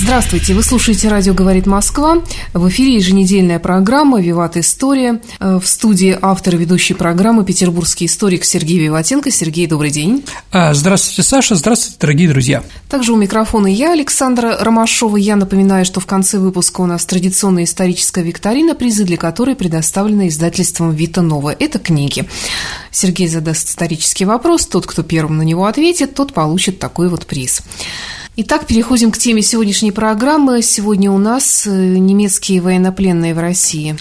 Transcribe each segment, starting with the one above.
Здравствуйте, вы слушаете «Радио говорит Москва». В эфире еженедельная программа «Виват История». В студии автор и ведущей программы петербургский историк Сергей Виватенко. Сергей, добрый день. А, здравствуйте, Саша. Здравствуйте, дорогие друзья. Также у микрофона я, Александра Ромашова. Я напоминаю, что в конце выпуска у нас традиционная историческая викторина, призы для которой предоставлены издательством «Вита Нова». Это книги. Сергей задаст исторический вопрос. Тот, кто первым на него ответит, тот получит такой вот приз. Итак, переходим к теме сегодняшней программы. Сегодня у нас э, немецкие военнопленные в России.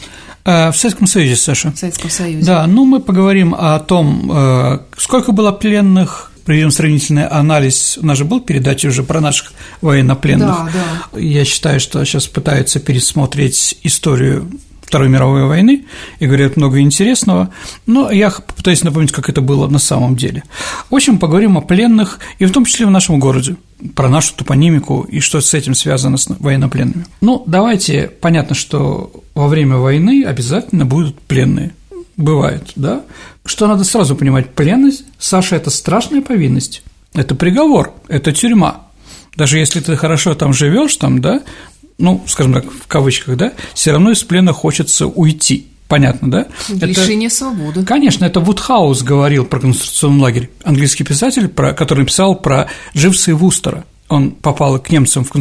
А, в Советском Союзе, Саша. В Советском Союзе. Да, ну мы поговорим о том, э, сколько было пленных, проведем сравнительный анализ. У нас же был передача уже про наших военнопленных. Да, да. Я считаю, что сейчас пытаются пересмотреть историю Второй мировой войны и говорят много интересного, но я попытаюсь напомнить, как это было на самом деле. В общем, поговорим о пленных, и в том числе в нашем городе, про нашу топонимику и что с этим связано с военнопленными. Ну, давайте, понятно, что во время войны обязательно будут пленные. Бывает, да? Что надо сразу понимать, пленность, Саша, это страшная повинность, это приговор, это тюрьма. Даже если ты хорошо там живешь, там, да, ну, скажем так, в кавычках, да, все равно из плена хочется уйти. Понятно, да? Лишение это, свободы. Конечно, это Вудхаус говорил про концентрационный лагерь, английский писатель, про, который писал про Дживса и Вустера – он попал к немцам в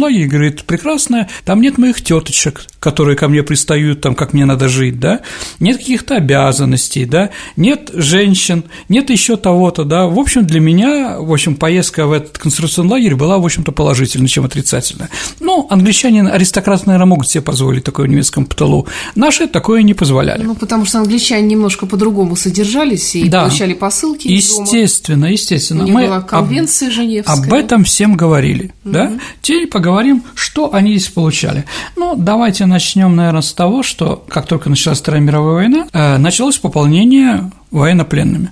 лагерь и говорит, прекрасно, там нет моих теточек, которые ко мне пристают, там, как мне надо жить, да, нет каких-то обязанностей, да, нет женщин, нет еще того-то, да, в общем, для меня, в общем, поездка в этот концентрационный лагерь была, в общем-то, положительной, чем отрицательной. Ну, англичане, аристократы, наверное, могут себе позволить такое в немецком пталу, наши такое не позволяли. Ну, потому что англичане немножко по-другому содержались и да. получали посылки Естественно, естественно. У них Мы была конвенция об, Женевская. Об этом всем говорили, угу. да? Теперь поговорим, что они здесь получали. Ну, давайте начнем, наверное, с того, что как только началась Вторая мировая война, э, началось пополнение военнопленными.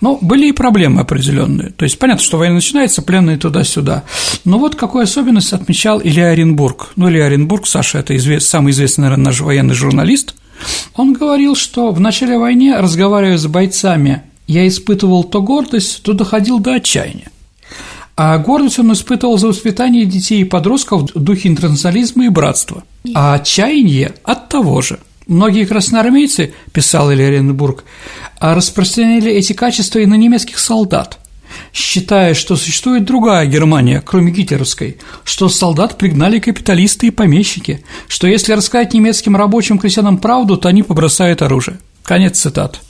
Но были и проблемы определенные. То есть понятно, что война начинается, пленные туда-сюда. Но вот какую особенность отмечал Илья Оренбург. Ну, Илья Оренбург, Саша, это извест... самый известный, наверное, наш военный журналист. Он говорил, что в начале войны, разговаривая с бойцами, я испытывал то гордость, то доходил до отчаяния. А гордость он испытывал за воспитание детей и подростков в духе интернационализма и братства, а отчаяние от того же. Многие красноармейцы, писал Илья Оренбург, распространяли эти качества и на немецких солдат, считая, что существует другая Германия, кроме гитлеровской, что солдат пригнали капиталисты и помещики, что если рассказать немецким рабочим крестьянам правду, то они побросают оружие. Конец цитат.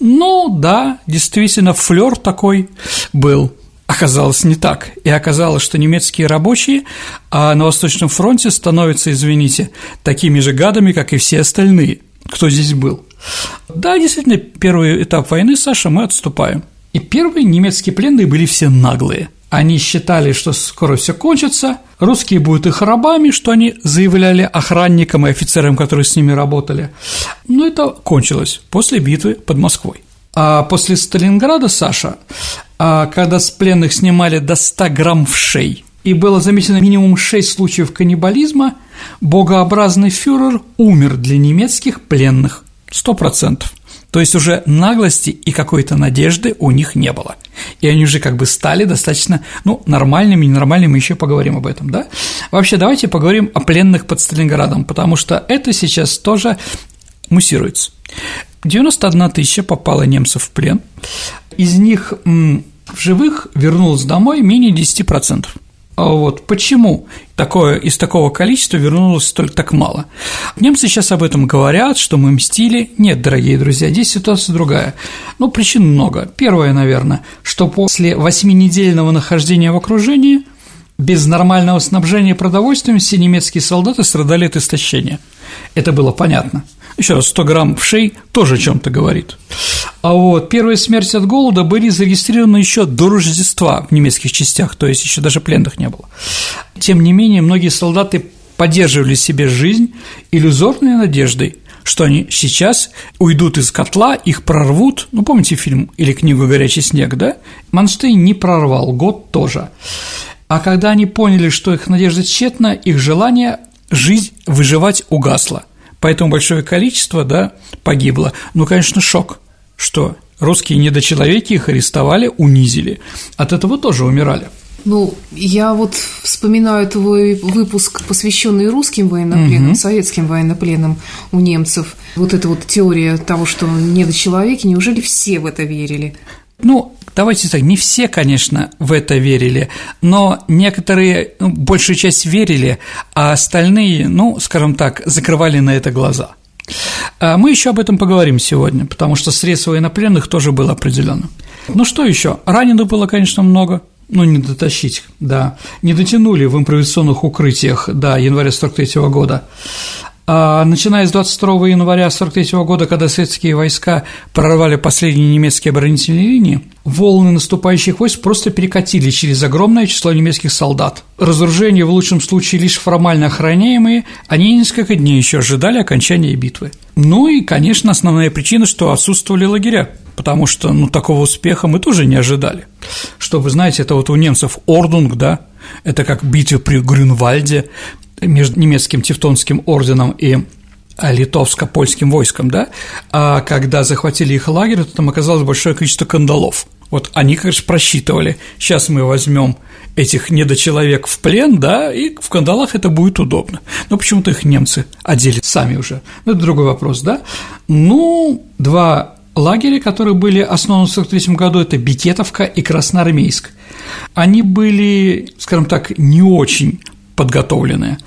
Ну да, действительно, флер такой был оказалось не так. И оказалось, что немецкие рабочие а на Восточном фронте становятся, извините, такими же гадами, как и все остальные, кто здесь был. Да, действительно, первый этап войны, Саша, мы отступаем. И первые немецкие пленные были все наглые. Они считали, что скоро все кончится, русские будут их рабами, что они заявляли охранникам и офицерам, которые с ними работали. Но это кончилось после битвы под Москвой. А после Сталинграда, Саша, когда с пленных снимали до 100 грамм в шей, и было замечено минимум 6 случаев каннибализма, богообразный фюрер умер для немецких пленных. Сто процентов. То есть уже наглости и какой-то надежды у них не было. И они уже как бы стали достаточно, ну, нормальными, ненормальными, еще поговорим об этом, да? Вообще, давайте поговорим о пленных под Сталинградом, потому что это сейчас тоже муссируется. 91 тысяча попало немцев в плен, из них в живых вернулось домой менее 10%. А вот почему такое, из такого количества вернулось столько так мало? Немцы сейчас об этом говорят, что мы мстили. Нет, дорогие друзья, здесь ситуация другая. Ну, причин много. Первое, наверное, что после восьминедельного нахождения в окружении без нормального снабжения продовольствием все немецкие солдаты страдали от истощения. Это было понятно. Еще раз, 100 грамм в шей тоже о чем-то говорит. А вот первые смерти от голода были зарегистрированы еще до Рождества в немецких частях, то есть еще даже пленных не было. Тем не менее, многие солдаты поддерживали себе жизнь иллюзорной надеждой, что они сейчас уйдут из котла, их прорвут. Ну, помните фильм или книгу «Горячий снег», да? Манштейн не прорвал, год тоже. А когда они поняли, что их надежда тщетна, их желание жить, выживать угасло. Поэтому большое количество, да, погибло. Ну, конечно, шок, что русские недочеловеки их арестовали, унизили. От этого тоже умирали. Ну, я вот вспоминаю твой выпуск, посвященный русским военнопленным, угу. советским военнопленным у немцев. Вот эта вот теория того, что недочеловеки, неужели все в это верили? Ну, давайте так, не все, конечно, в это верили, но некоторые, ну, большую часть верили, а остальные, ну, скажем так, закрывали на это глаза. А мы еще об этом поговорим сегодня, потому что средств военнопленных тоже было определенно. Ну что еще? Раненых было, конечно, много, ну, не дотащить, да, не дотянули в импровизационных укрытиях до января 43 года. А начиная с 22 января 1943 года, когда советские войска прорвали последние немецкие оборонительные линии, волны наступающих войск просто перекатили через огромное число немецких солдат. Разоружение в лучшем случае лишь формально охраняемые, они несколько дней еще ожидали окончания битвы. Ну и, конечно, основная причина, что отсутствовали лагеря, потому что, ну, такого успеха мы тоже не ожидали. Что, вы знаете, это вот у немцев Ordnung, да, это как битва при Грюнвальде, между немецким Тевтонским орденом и а, литовско-польским войском, да, а когда захватили их лагерь, то там оказалось большое количество кандалов. Вот они, конечно, просчитывали, сейчас мы возьмем этих недочеловек в плен, да, и в кандалах это будет удобно. Но почему-то их немцы одели сами уже. Но это другой вопрос, да. Ну, два лагеря, которые были основаны в 1943 году, это Бекетовка и Красноармейск. Они были, скажем так, не очень подготовленная.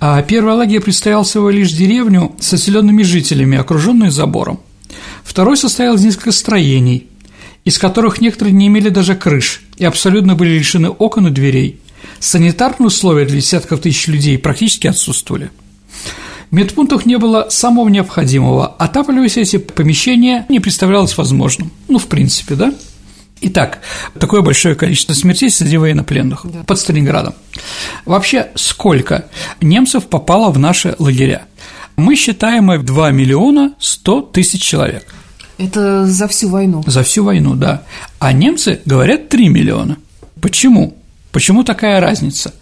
А первый лагерь представлял всего лишь деревню с оселенными жителями, окруженную забором. Второй состоял из нескольких строений, из которых некоторые не имели даже крыш и абсолютно были лишены окон и дверей. Санитарные условия для десятков тысяч людей практически отсутствовали. В медпунктах не было самого необходимого, отапливаясь эти помещения не представлялось возможным. Ну, в принципе, да? Итак, такое большое количество смертей среди военнопленных да. под Сталинградом. Вообще, сколько немцев попало в наши лагеря? Мы считаем их 2 миллиона 100 тысяч человек. Это за всю войну? За всю войну, да. А немцы говорят 3 миллиона. Почему? Почему такая разница?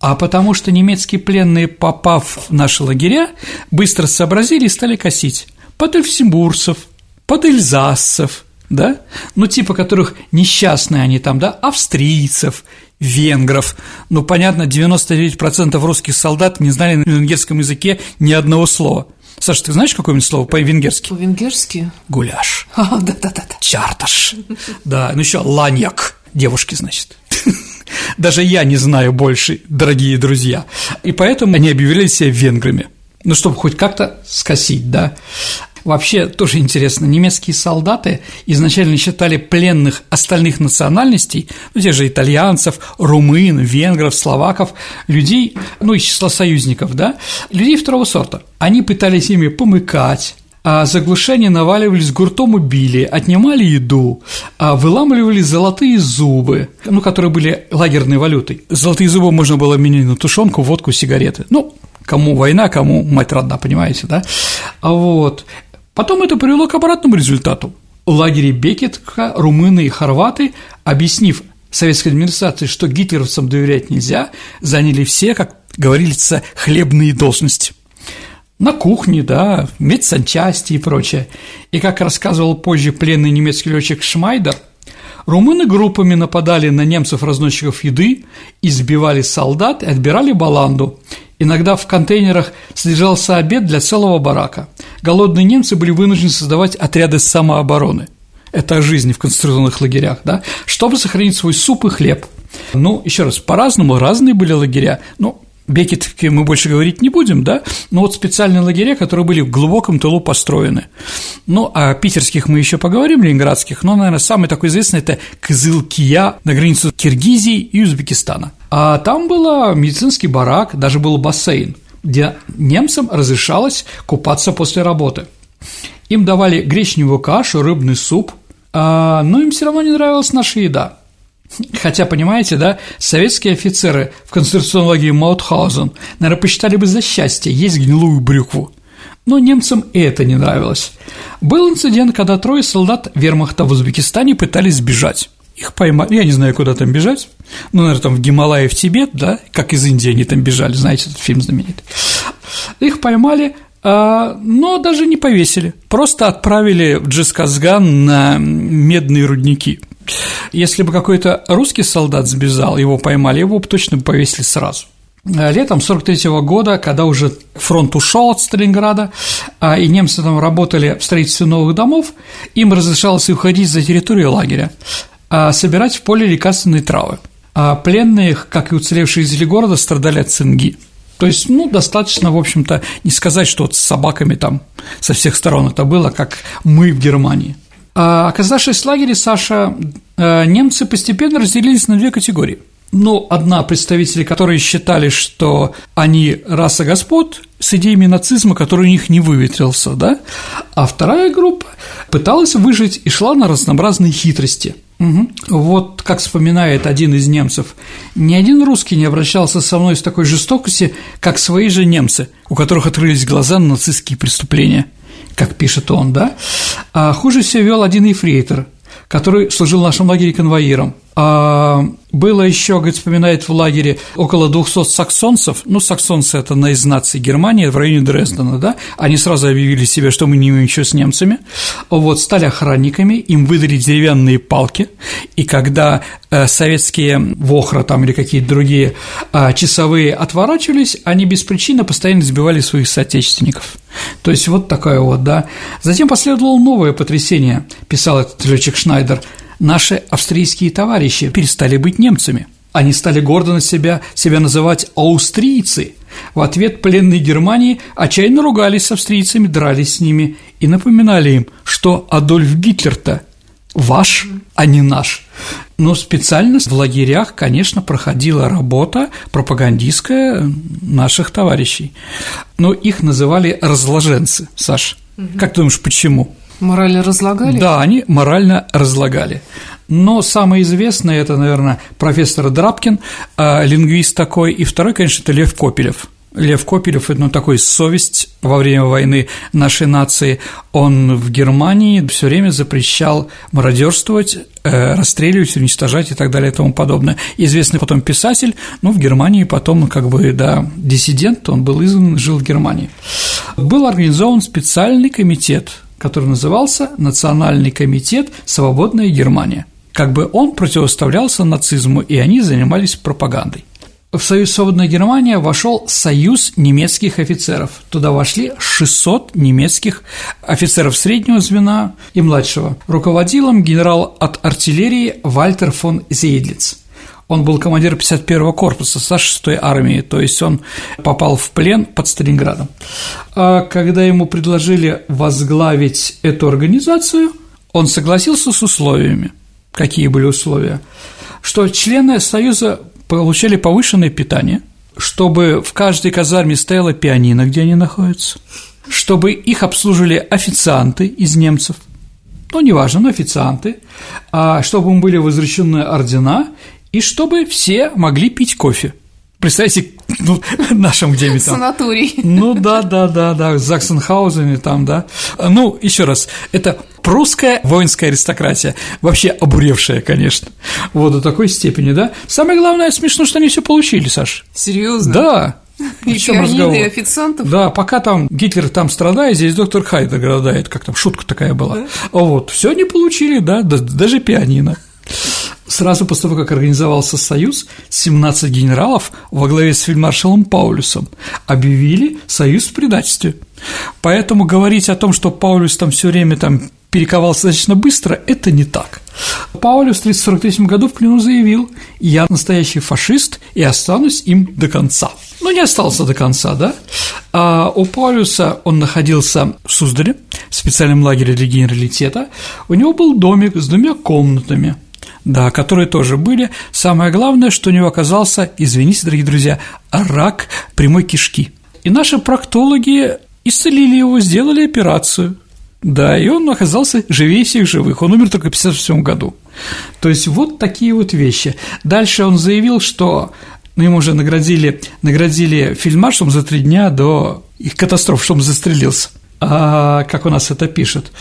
А потому что немецкие пленные, попав в наши лагеря, быстро сообразили и стали косить под эльфсимбурцев, под эльзасцев, да, ну, типа которых несчастные они там, да, австрийцев, венгров. Ну, понятно, 99% русских солдат не знали на венгерском языке ни одного слова. Саша, ты знаешь какое-нибудь слово по-венгерски? По-венгерски? Гуляш. А, да-да-да. Чарташ. Да, ну еще ланьяк. Девушки, значит. Даже я не знаю больше, дорогие друзья. И поэтому они объявили себя венграми. Ну, чтобы хоть как-то скосить, да. Вообще тоже интересно, немецкие солдаты изначально считали пленных остальных национальностей, ну, те же итальянцев, румын, венгров, словаков, людей, ну, из числа союзников, да, людей второго сорта. Они пытались ими помыкать, а заглушение наваливались гуртом убили, отнимали еду, а выламывали золотые зубы, ну, которые были лагерной валютой. Золотые зубы можно было менять на тушенку, водку, сигареты. Ну, кому война, кому мать родна, понимаете, да? А вот. Потом это привело к обратному результату. В лагере Бекетка румыны и хорваты, объяснив советской администрации, что гитлеровцам доверять нельзя, заняли все, как говорится, хлебные должности. На кухне, да, в медсанчасти и прочее. И как рассказывал позже пленный немецкий летчик Шмайдер, румыны группами нападали на немцев-разносчиков еды, избивали солдат и отбирали баланду, Иногда в контейнерах содержался обед для целого барака. Голодные немцы были вынуждены создавать отряды самообороны. Это о жизни в концентрационных лагерях, да, чтобы сохранить свой суп и хлеб. Ну, еще раз, по-разному, разные были лагеря. Ну, Бекетовке мы больше говорить не будем, да, но вот специальные лагеря, которые были в глубоком тылу построены. Ну, а питерских мы еще поговорим, ленинградских, но, наверное, самый такой известный – это Кызылкия на границе Киргизии и Узбекистана. А там был медицинский барак, даже был бассейн. где немцам разрешалось купаться после работы. Им давали гречневую кашу, рыбный суп, а, но им все равно не нравилась наша еда. Хотя, понимаете, да, советские офицеры в концентрационном лагере Маутхаузен, наверное, посчитали бы за счастье есть гнилую брюкву. Но немцам это не нравилось. Был инцидент, когда трое солдат вермахта в Узбекистане пытались сбежать. Их поймали, я не знаю, куда там бежать, ну, наверное, там в Гималаи, в Тибет, да, как из Индии они там бежали, знаете, этот фильм знаменитый. Их поймали, а, но даже не повесили, просто отправили в Джисказган на медные рудники. Если бы какой-то русский солдат сбежал, его поймали, его бы точно повесили сразу. А летом 43 -го года, когда уже фронт ушел от Сталинграда, а, и немцы там работали в строительстве новых домов, им разрешалось уходить за территорию лагеря, собирать в поле лекарственные травы. А пленные, как и уцелевшие жители города, страдали от цинги – то есть, ну, достаточно, в общем-то, не сказать, что вот с собаками там со всех сторон это было, как мы в Германии. А оказавшись в лагере, Саша, э, немцы постепенно разделились на две категории. Ну, одна представители, которые считали, что они раса господ с идеями нацизма, который у них не выветрился, да, а вторая группа пыталась выжить и шла на разнообразные хитрости – Угу. Вот как вспоминает один из немцев, ни один русский не обращался со мной с такой жестокостью, как свои же немцы, у которых открылись глаза на нацистские преступления, как пишет он, да? А хуже всего вел один ефрейтор, который служил в нашем лагере конвоиром. А было еще, говорит, вспоминает в лагере около 200 саксонцев, ну, саксонцы – это на из нации Германии, в районе Дрездена, да, они сразу объявили себе, что мы не имеем еще с немцами, вот, стали охранниками, им выдали деревянные палки, и когда э, советские вохра там или какие-то другие э, часовые отворачивались, они без причины постоянно сбивали своих соотечественников. То есть вот такое вот, да. Затем последовало новое потрясение, писал этот летчик Шнайдер – наши австрийские товарищи перестали быть немцами. Они стали гордо на себя, себя называть «аустрийцы». В ответ пленные Германии отчаянно ругались с австрийцами, дрались с ними и напоминали им, что Адольф Гитлер-то ваш, а не наш. Но специально в лагерях, конечно, проходила работа пропагандистская наших товарищей. Но их называли разложенцы, Саш. Как ты думаешь, почему? Морально разлагали? Да, они морально разлагали. Но самое известное – это, наверное, профессор Драбкин, а, лингвист такой, и второй, конечно, это Лев Копелев. Лев Копелев – это ну, такой совесть во время войны нашей нации. Он в Германии все время запрещал мародерствовать, э, расстреливать, уничтожать и так далее и тому подобное. Известный потом писатель, ну, в Германии потом, как бы, да, диссидент, он был изгнан, жил в Германии. Был организован специальный комитет который назывался Национальный комитет «Свободная Германия». Как бы он противоставлялся нацизму, и они занимались пропагандой. В Союз «Свободная Германия» вошел Союз немецких офицеров. Туда вошли 600 немецких офицеров среднего звена и младшего. Руководил им генерал от артиллерии Вальтер фон Зейдлиц – он был командир 51-го корпуса 106-й армии, то есть он попал в плен под Сталинградом. А когда ему предложили возглавить эту организацию, он согласился с условиями. Какие были условия? Что члены Союза получали повышенное питание, чтобы в каждой казарме стояла пианино, где они находятся, чтобы их обслуживали официанты из немцев, ну, неважно, но официанты, а чтобы им были возвращены ордена и чтобы все могли пить кофе. Представьте, ну, нашем где-нибудь там. Санаторий. Ну да, да, да, да, в Заксенхаузене там, да. Ну, еще раз, это прусская воинская аристократия, вообще обуревшая, конечно, вот до такой степени, да. Самое главное, смешно, что они все получили, Саш. Серьезно? Да. И пианино, и официантов? Да, пока там Гитлер там страдает, здесь доктор Хайдер страдает, как там шутка такая была. Да? Вот, все они получили, да, даже пианино. Сразу после того, как организовался Союз, 17 генералов во главе с фельдмаршалом Паулюсом объявили Союз в предательстве. Поэтому говорить о том, что Паулюс там все время там перековался достаточно быстро, это не так. Паулюс в 1943 году в плену заявил «Я настоящий фашист и останусь им до конца». Ну, не остался до конца, да? А у Паулюса он находился в Суздале, в специальном лагере для генералитета. У него был домик с двумя комнатами – да, которые тоже были. Самое главное, что у него оказался, извините, дорогие друзья, рак прямой кишки. И наши проктологи исцелили его, сделали операцию. Да, и он оказался живее всех живых. Он умер только в 1957 году. То есть вот такие вот вещи. Дальше он заявил, что ну, ему уже наградили, наградили фельдмаршалом за три дня до их катастроф, что он застрелился. А, как у нас это пишет.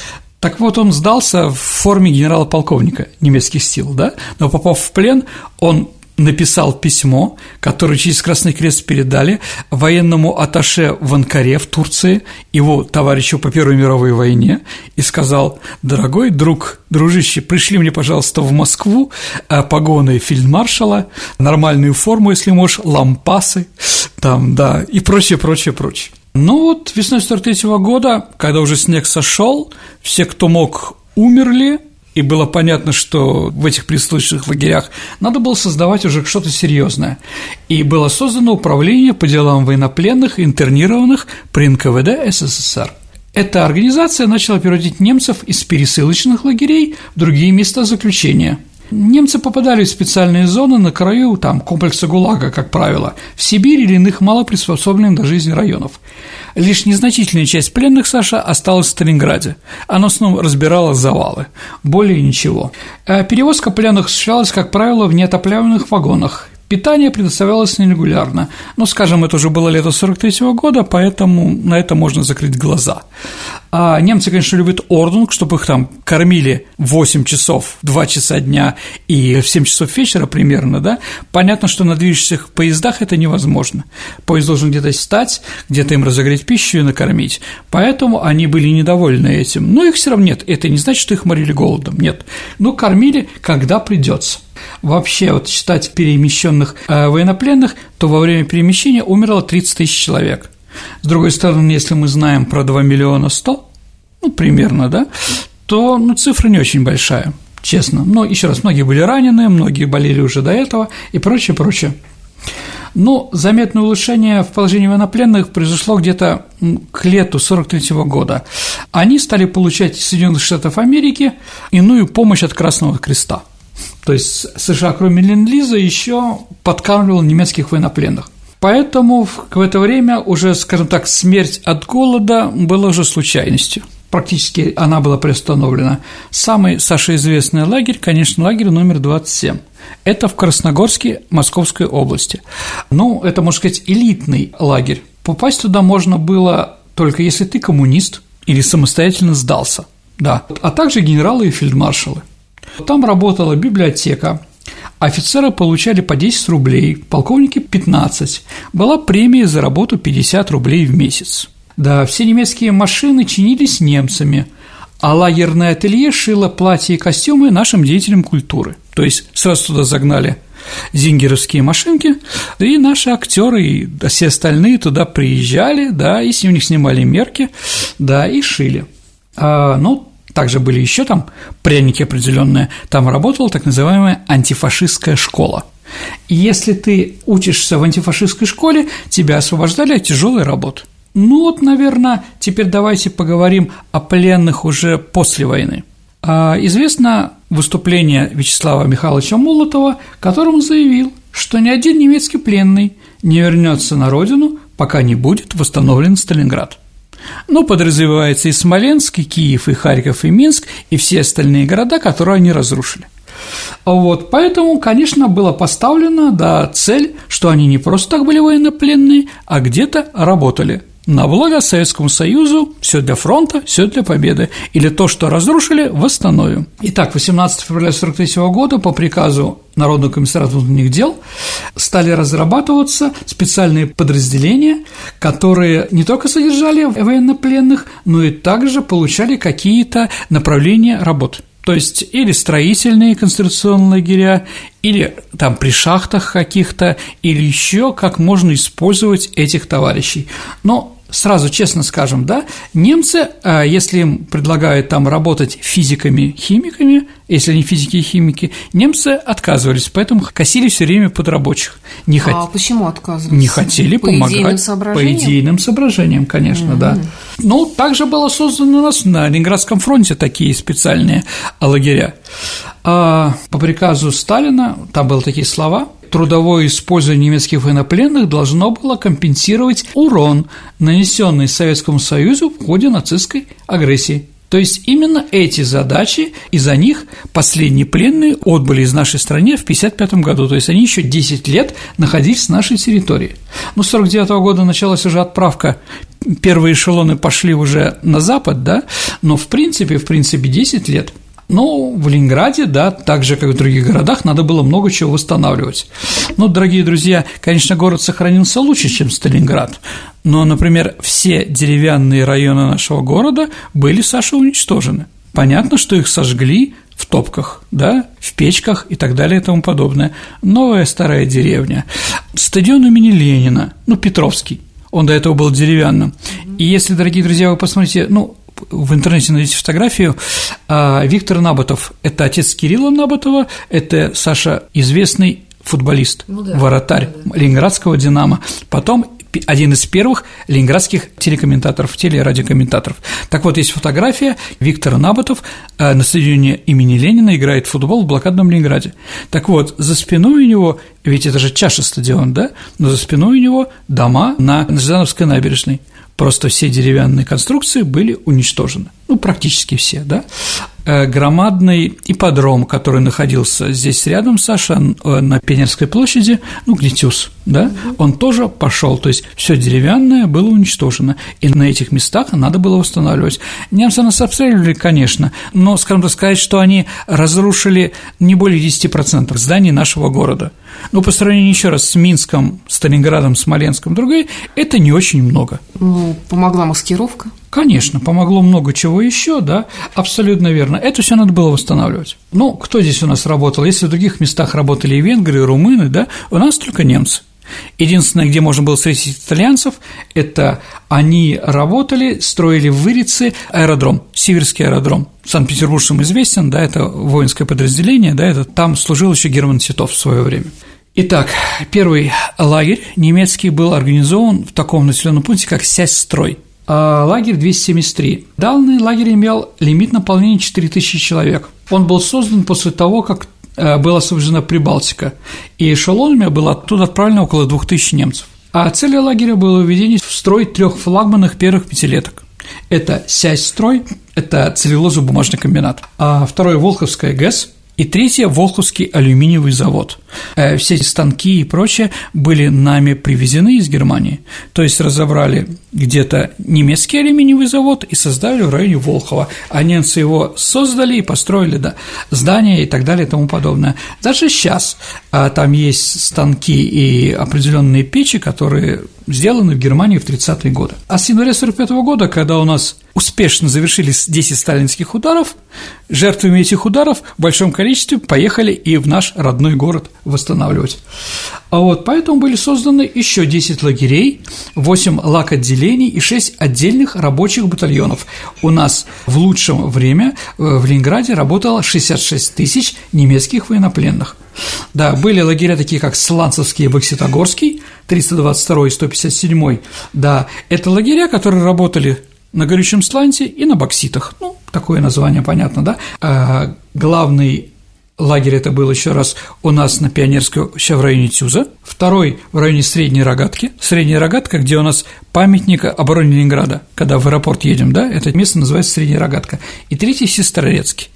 Так вот, он сдался в форме генерала-полковника немецких сил, да, но попав в плен, он написал письмо, которое через Красный Крест передали военному аташе в Анкаре в Турции, его товарищу по Первой мировой войне, и сказал, дорогой друг, дружище, пришли мне, пожалуйста, в Москву э, погоны фельдмаршала, нормальную форму, если можешь, лампасы, там, да, и прочее, прочее, прочее. Ну вот весной 43 -го года, когда уже снег сошел, все, кто мог, умерли, и было понятно, что в этих предстоящих лагерях надо было создавать уже что-то серьезное. И было создано управление по делам военнопленных и интернированных при НКВД СССР. Эта организация начала переводить немцев из пересылочных лагерей в другие места заключения. Немцы попадали в специальные зоны на краю там, комплекса ГУЛАГа, как правило, в Сибирь или иных малоприспособленных до жизни районов. Лишь незначительная часть пленных Саша осталась в Сталинграде. Она снова разбирала завалы. Более ничего. Э, перевозка пленных осуществлялась, как правило, в неотопляемых вагонах. Питание предоставлялось нерегулярно. Но, скажем, это уже было лето 43 -го года, поэтому на это можно закрыть глаза. А немцы, конечно, любят ордунг, чтобы их там кормили 8 часов, 2 часа дня и в 7 часов вечера примерно, да. Понятно, что на движущихся поездах это невозможно. Поезд должен где-то стать, где-то им разогреть пищу и накормить. Поэтому они были недовольны этим. Но их все равно нет. Это не значит, что их морили голодом. Нет. Ну, кормили, когда придется. Вообще, вот считать перемещенных э, военнопленных, то во время перемещения умерло 30 тысяч человек. С другой стороны, если мы знаем про 2 миллиона 100, ну, примерно, да, то ну, цифра не очень большая, честно. Но еще раз, многие были ранены, многие болели уже до этого и прочее, прочее. Но заметное улучшение в положении военнопленных произошло где-то к лету 43 года. Они стали получать из Соединенных Штатов Америки иную помощь от Красного Креста – то есть США, кроме Ленд-Лиза, еще подкармливал немецких военнопленных. Поэтому в это время уже, скажем так, смерть от голода была уже случайностью. Практически она была приостановлена. Самый Саша известный лагерь, конечно, лагерь номер 27. Это в Красногорске Московской области. Ну, это, можно сказать, элитный лагерь. Попасть туда можно было только если ты коммунист или самостоятельно сдался. Да. А также генералы и фельдмаршалы – там работала библиотека, офицеры получали по 10 рублей, полковники – 15. Была премия за работу 50 рублей в месяц. Да, все немецкие машины чинились немцами, а лагерное ателье шило платья и костюмы нашим деятелям культуры. То есть сразу туда загнали зингеровские машинки, и наши актеры и все остальные туда приезжали, да, и с них снимали мерки, да, и шили. А, ну, также были еще там пряники определенные, там работала так называемая антифашистская школа. И если ты учишься в антифашистской школе, тебя освобождали от тяжелой работы. Ну вот, наверное, теперь давайте поговорим о пленных уже после войны. А, известно выступление Вячеслава Михайловича Молотова, которым он заявил, что ни один немецкий пленный не вернется на родину, пока не будет восстановлен Сталинград. Ну, подразумевается и Смоленск, и Киев, и Харьков, и Минск, и все остальные города, которые они разрушили. Вот, поэтому, конечно, было поставлено, да, цель, что они не просто так были военнопленные, а где-то работали – на благо Советскому Союзу все для фронта, все для победы. Или то, что разрушили, восстановим. Итак, 18 февраля 1943 года по приказу Народного комиссариата внутренних дел стали разрабатываться специальные подразделения, которые не только содержали военнопленных, но и также получали какие-то направления работы то есть или строительные конституционные лагеря, или там при шахтах каких-то, или еще как можно использовать этих товарищей. Но сразу честно скажем, да, немцы, а, если им предлагают там работать физиками, химиками, если они физики и химики, немцы отказывались, поэтому косили все время под рабочих. Не а хот... почему отказывались? Не хотели по помогать. Идейным соображениям? По идейным соображениям, конечно, mm-hmm. да. Ну, также было создано у нас на Ленинградском фронте такие специальные лагеря. А по приказу Сталина, там были такие слова – трудовое использование немецких военнопленных должно было компенсировать урон, нанесенный Советскому Союзу в ходе нацистской агрессии. То есть именно эти задачи, и за них последние пленные отбыли из нашей страны в 1955 году, то есть они еще 10 лет находились на нашей территории. Ну, с 49 года началась уже отправка, первые эшелоны пошли уже на запад, да, но в принципе, в принципе 10 лет – но в Ленинграде, да, так же, как и в других городах, надо было много чего восстанавливать. Ну, дорогие друзья, конечно, город сохранился лучше, чем Сталинград, но, например, все деревянные районы нашего города были, Саша, уничтожены. Понятно, что их сожгли в топках, да, в печках и так далее и тому подобное. Новая старая деревня. Стадион имени Ленина, ну, Петровский, он до этого был деревянным. И если, дорогие друзья, вы посмотрите, ну, в интернете найдете фотографию а, Виктор Набатов – это отец Кирилла Набатова, это Саша известный футболист, ну, да, воротарь да, да. ленинградского «Динамо». Потом один из первых ленинградских телекомментаторов, телерадиокомментаторов. Так вот, есть фотография Виктора Набатов а, на стадионе имени Ленина играет в футбол в блокадном Ленинграде. Так вот, за спиной у него, ведь это же чаша стадион, да, но за спиной у него дома на Ждановской набережной – Просто все деревянные конструкции были уничтожены. Ну, практически все, да. Э, громадный ипподром, который находился здесь рядом, Саша, э, на Пенерской площади, ну, Гнетюс, да, он тоже пошел, то есть все деревянное было уничтожено, и на этих местах надо было восстанавливать. Немцы нас обстреливали, конечно, но, скажем так, сказать, что они разрушили не более 10% зданий нашего города. Но по сравнению еще раз с Минском, Сталинградом, Смоленском, другой, это не очень много. Ну, помогла маскировка. Конечно, помогло много чего еще, да, абсолютно верно. Это все надо было восстанавливать. Ну, кто здесь у нас работал? Если в других местах работали и венгры, и румыны, да, у нас только немцы. Единственное, где можно было встретить итальянцев, это они работали, строили в Вырице аэродром, Сиверский аэродром. Санкт-Петербургцам известен, да, это воинское подразделение, да, это там служил еще Герман Титов в свое время. Итак, первый лагерь немецкий был организован в таком населенном пункте, как Сясь-строй – а, лагерь 273. Данный лагерь имел лимит наполнения 4000 человек. Он был создан после того, как э, была освобождена Прибалтика, и эшелонами было оттуда отправлено около 2000 немцев. А целью лагеря было введение в строй трех флагманных первых пятилеток. Это Сясь-строй, это целлюлозо-бумажный комбинат, а второй – Волховская ГЭС, и третье – Волховский алюминиевый завод. Э, все эти станки и прочее были нами привезены из Германии, то есть разобрали где-то немецкий алюминиевый завод и создали в районе Волхова, а немцы его создали и построили да, здания и так далее и тому подобное. Даже сейчас а, там есть станки и определенные печи, которые сделаны в Германии в 30-е годы. А с января 45 -го года, когда у нас успешно завершились 10 сталинских ударов, жертвами этих ударов в большом количестве поехали и в наш родной город восстанавливать. А вот поэтому были созданы еще 10 лагерей, 8 лак-отделений и 6 отдельных рабочих батальонов. У нас в лучшем время э, в Ленинграде работало 66 тысяч немецких военнопленных. Да, были лагеря такие, как Сланцевский и Бокситогорский, 322 и 157. Да, это лагеря, которые работали на горючем сланце и на бокситах. Ну, такое название понятно, да? А главный лагерь это был еще раз у нас на Пионерской, еще в районе Тюза, второй в районе Средней Рогатки, Средняя Рогатка, где у нас памятник обороне Ленинграда, когда в аэропорт едем, да, это место называется Средняя Рогатка, и третий – Сестрорецкий.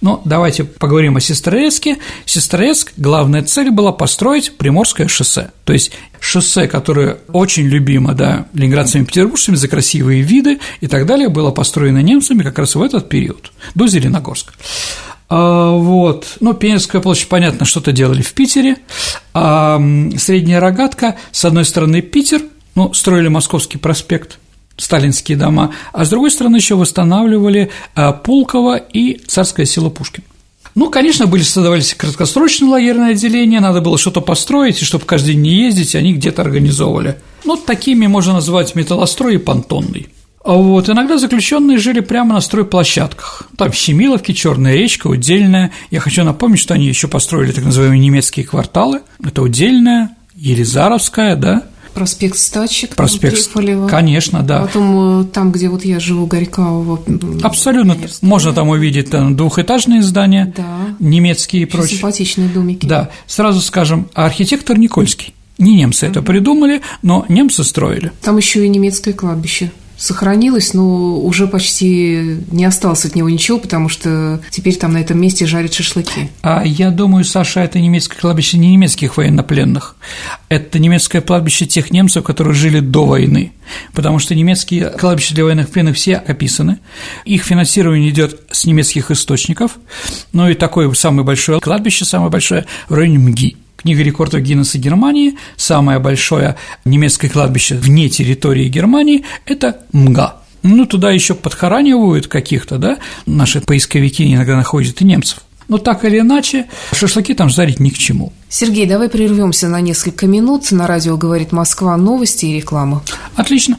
Но давайте поговорим о Сестрорецке. Сестрорецк, главная цель была построить Приморское шоссе, то есть шоссе, которое очень любимо, да, ленинградцами петербуржцами за красивые виды и так далее, было построено немцами как раз в этот период, до Зеленогорска. А, вот. Ну, Пенинская площадь, понятно, что-то делали в Питере. А Средняя Рогатка, с одной стороны, Питер, ну, строили Московский проспект, сталинские дома, а с другой стороны еще восстанавливали а, Пулково и царское село Пушкин. Ну, конечно, были создавались краткосрочные лагерные отделения, надо было что-то построить, и чтобы каждый день не ездить, они где-то организовывали. Ну, такими можно назвать металлострой и понтонный. А вот иногда заключенные жили прямо на стройплощадках. Там Щемиловки, Черная речка, Удельная. Я хочу напомнить, что они еще построили так называемые немецкие кварталы. Это Удельная, Елизаровская, да, Проспект Стачек. Проспект Трифолева. Конечно, да. Потом э, там, где вот я живу, Горького. Абсолютно. Можно там увидеть там, двухэтажные здания, да. немецкие и прочие. Симпатичные домики. Да. Сразу скажем, архитектор Никольский. Не немцы это придумали, но немцы строили. Там еще и немецкое кладбище сохранилось, но уже почти не осталось от него ничего, потому что теперь там на этом месте жарят шашлыки. А я думаю, Саша, это немецкое кладбище не немецких военнопленных, это немецкое кладбище тех немцев, которые жили до войны, потому что немецкие кладбища для военных пленных все описаны, их финансирование идет с немецких источников, ну и такое самое большое кладбище, самое большое в районе МГИ. Книга рекордов Гиннесса Германии, самое большое немецкое кладбище вне территории Германии – это МГА. Ну, туда еще подхоранивают каких-то, да, наши поисковики иногда находят и немцев. Но так или иначе, шашлыки там жарить ни к чему. Сергей, давай прервемся на несколько минут. На радио говорит Москва новости и реклама. Отлично.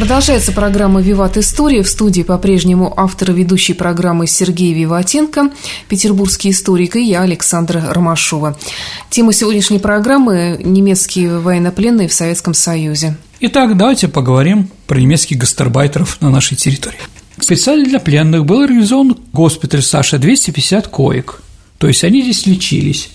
Продолжается программа «Виват История». В студии по-прежнему автор и ведущий программы Сергей Виватенко, петербургский историк, и я, Александра Ромашова. Тема сегодняшней программы – немецкие военнопленные в Советском Союзе. Итак, давайте поговорим про немецких гастарбайтеров на нашей территории. Специально для пленных был организован госпиталь Саша 250 коек, то есть они здесь лечились.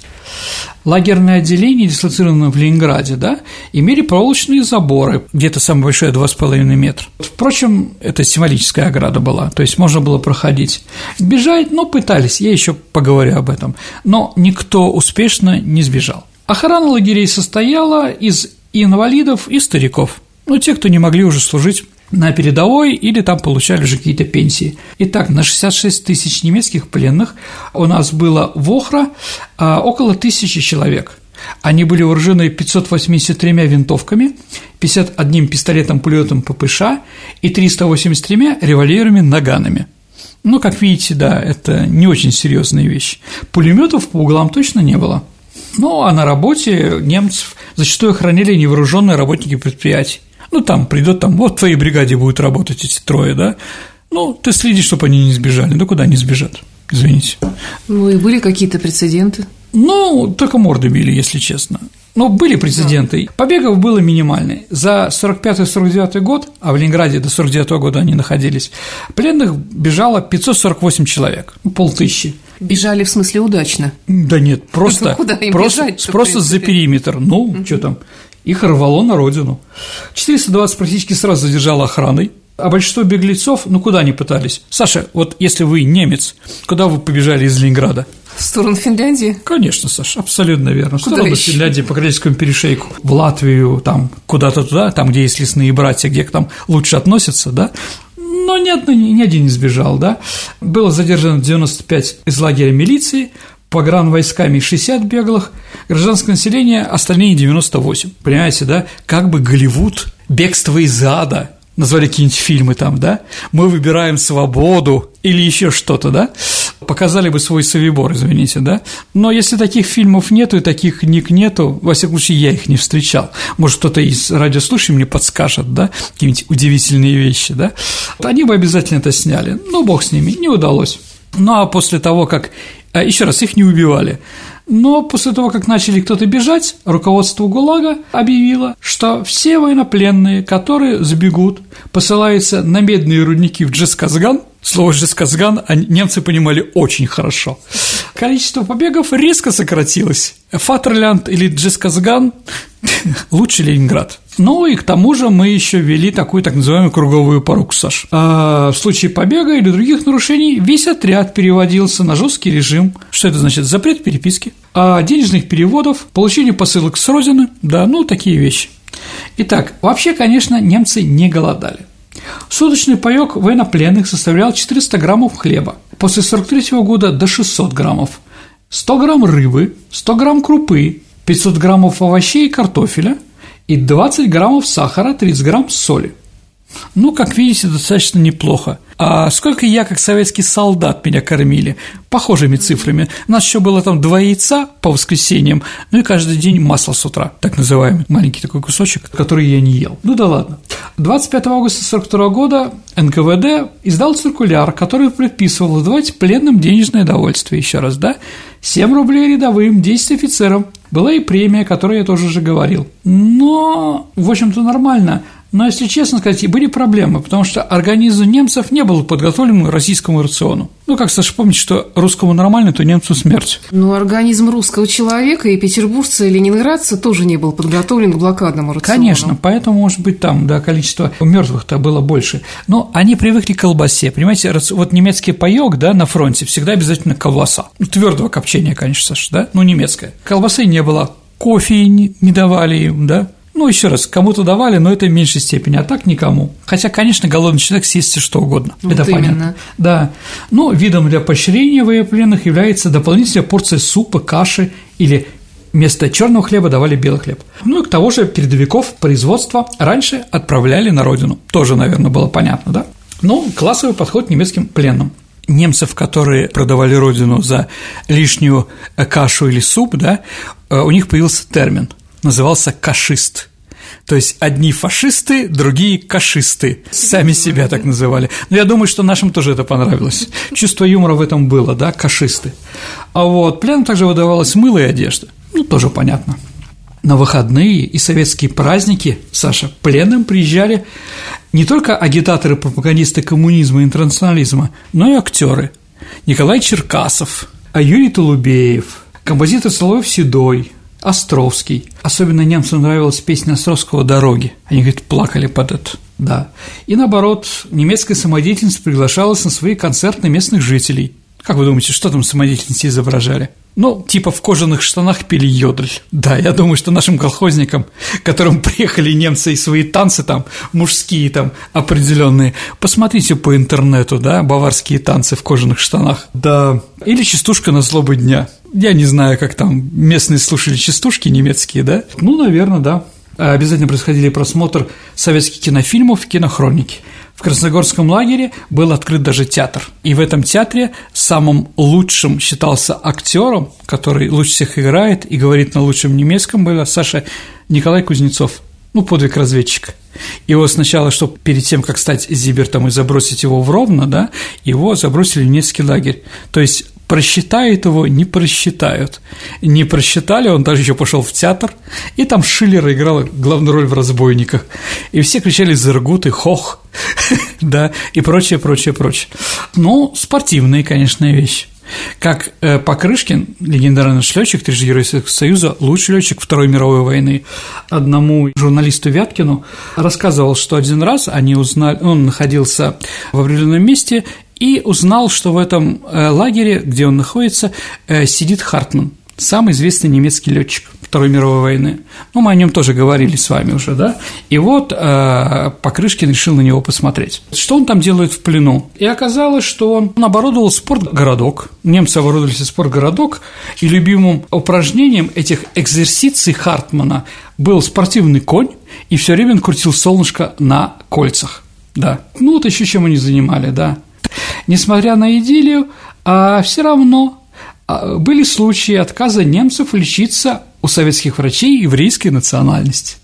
Лагерное отделение, дислоцированное в Ленинграде, да, имели проволочные заборы, где-то самое большое 2,5 метра. Впрочем, это символическая ограда была, то есть можно было проходить. Сбежать, но пытались, я еще поговорю об этом, но никто успешно не сбежал. Охрана лагерей состояла из инвалидов и стариков, ну, те, кто не могли уже служить на передовой или там получали уже какие-то пенсии. Итак, на 66 тысяч немецких пленных у нас было в Охра а, около тысячи человек. Они были вооружены 583 винтовками, 51 пистолетом пулеметом ППШ и 383 револьверами-наганами. Ну, как видите, да, это не очень серьезные вещи. Пулеметов по углам точно не было. Ну, а на работе немцев зачастую охраняли невооруженные работники предприятий. Ну, там придет, там, вот в твоей бригаде будут работать эти трое, да, ну, ты следишь, чтобы они не сбежали, ну, куда они сбежат, извините. Ну, и были какие-то прецеденты? Ну, только морды били, если честно. Но были прецеденты. Да. Побегов было минимально. За 45-49 год, а в Ленинграде до 49 года они находились, пленных бежало 548 человек, ну, полтыщи. Бежали в смысле удачно? Да нет, просто, Куда им просто, бежать просто за периметр. Ну, угу. что там, их рвало на родину. 420 практически сразу задержало охраной, а большинство беглецов, ну куда они пытались? Саша, вот если вы немец, куда вы побежали из Ленинграда? В сторону Финляндии? Конечно, Саша, абсолютно верно. В сторону еще? Финляндии, по Корейскому перешейку, в Латвию, там куда-то туда, там, где есть лесные братья, где к нам лучше относятся, да, но ни, одно, ни один не сбежал, да. Было задержано 95 из лагеря милиции, погранвойсками 60 беглых, гражданское население остальные 98. Понимаете, да? Как бы Голливуд, бегство из ада, назвали какие-нибудь фильмы там, да? Мы выбираем свободу или еще что-то, да? Показали бы свой совибор, извините, да? Но если таких фильмов нету и таких книг нету, во всяком случае, я их не встречал. Может, кто-то из радиослушателей мне подскажет, да? Какие-нибудь удивительные вещи, да? Они бы обязательно это сняли. Ну, бог с ними, не удалось. Ну, а после того, как еще раз, их не убивали. Но после того, как начали кто-то бежать, руководство ГУЛАГа объявило, что все военнопленные, которые сбегут, посылаются на медные рудники в Джесказган – Слово «жесказган» немцы понимали очень хорошо. Количество побегов резко сократилось. Фатерлянд или Джесказган – лучше Ленинград. Ну и к тому же мы еще ввели такую так называемую круговую поруку, Саш. А в случае побега или других нарушений весь отряд переводился на жесткий режим. Что это значит? Запрет переписки, а денежных переводов, получение посылок с родины, да, ну такие вещи. Итак, вообще, конечно, немцы не голодали. Суточный паёк военнопленных составлял 400 граммов хлеба, после 43 года до 600 граммов, 100 грамм рыбы, 100 грамм крупы, 500 граммов овощей и картофеля и 20 граммов сахара, 30 грамм соли. Ну, как видите, достаточно неплохо. А сколько я, как советский солдат, меня кормили? Похожими цифрами. У нас еще было там два яйца по воскресеньям, ну и каждый день масло с утра, так называемый, маленький такой кусочек, который я не ел. Ну да ладно. 25 августа 1942 года НКВД издал циркуляр, который предписывал выдавать пленным денежное довольствие, еще раз, да? 7 рублей рядовым, 10 офицерам. Была и премия, о которой я тоже уже говорил. Но, в общем-то, нормально – но, если честно сказать, были проблемы, потому что организм немцев не был подготовлен к российскому рациону. Ну, как Саша помнит, что русскому нормально, то немцу смерть. Ну, организм русского человека и петербуржца и ленинградца тоже не был подготовлен к блокадному рациону. Конечно, поэтому, может быть, там, да, количество мертвых-то было больше. Но они привыкли к колбасе, понимаете, вот немецкий паёк, да, на фронте всегда обязательно колбаса. Ну, твердого копчения, конечно, Саша, да, ну, немецкая. Колбасы не было, кофе не давали им, да, ну, еще раз, кому-то давали, но это в меньшей степени, а так никому. Хотя, конечно, голодный человек съест что угодно. Вот это именно. понятно. Да. Но видом для поощрения военнопленных является дополнительная порция супа, каши или вместо черного хлеба давали белый хлеб. Ну и к того же передовиков производства раньше отправляли на родину. Тоже, наверное, было понятно, да? Ну, классовый подход к немецким пленным немцев, которые продавали родину за лишнюю кашу или суп, да, э, у них появился термин – назывался «кашист». То есть одни фашисты, другие кашисты. Сами себя так называли. Но я думаю, что нашим тоже это понравилось. Чувство юмора в этом было, да, кашисты. А вот пленам также выдавалось мыло и одежда. Ну, тоже понятно. На выходные и советские праздники, Саша, пленным приезжали не только агитаторы, пропагандисты коммунизма и интернационализма, но и актеры. Николай Черкасов, а Юрий Толубеев, композитор Соловьев Седой, Островский. Особенно немцам нравилась песня Островского «Дороги». Они, говорит, плакали под это. Да. И наоборот, немецкая самодеятельность приглашалась на свои концерты местных жителей. Как вы думаете, что там самодеятельности изображали? Ну, типа в кожаных штанах пили йодль. Да, я думаю, что нашим колхозникам, которым приехали немцы и свои танцы там, мужские там определенные, посмотрите по интернету, да, баварские танцы в кожаных штанах. Да. Или частушка на злобы дня. Я не знаю, как там местные слушали частушки немецкие, да? Ну, наверное, да. Обязательно происходили просмотр советских кинофильмов в кинохронике. В Красногорском лагере был открыт даже театр. И в этом театре самым лучшим считался актером, который лучше всех играет и говорит на лучшем немецком, был Саша Николай Кузнецов ну, подвиг разведчика. Его сначала, чтобы перед тем, как стать Зибертом и забросить его в Ровно, да, его забросили в немецкий лагерь. То есть просчитают его, не просчитают. Не просчитали, он даже еще пошел в театр, и там Шиллер играл главную роль в «Разбойниках». И все кричали «Зергут» и «Хох», да, и прочее, прочее, прочее. Ну, спортивные, конечно, вещи. Как э, Покрышкин, легендарный наш летчик, трижды Герой Советского Союза, лучший летчик Второй мировой войны, одному журналисту Вяткину рассказывал, что один раз они узнали, он находился в определенном месте и узнал, что в этом э, лагере, где он находится, э, сидит Хартман, самый известный немецкий летчик Второй мировой войны. Ну, мы о нем тоже говорили с вами уже, да? И вот э, Покрышкин решил на него посмотреть. Что он там делает в плену? И оказалось, что он оборудовал спортгородок. Немцы оборудовали спортгородок, и любимым упражнением этих экзерсиций Хартмана был спортивный конь, и все время он крутил солнышко на кольцах. Да. Ну, вот еще чем они занимали, да. Несмотря на идиллию, а все равно а, были случаи отказа немцев лечиться у советских врачей еврейской национальности.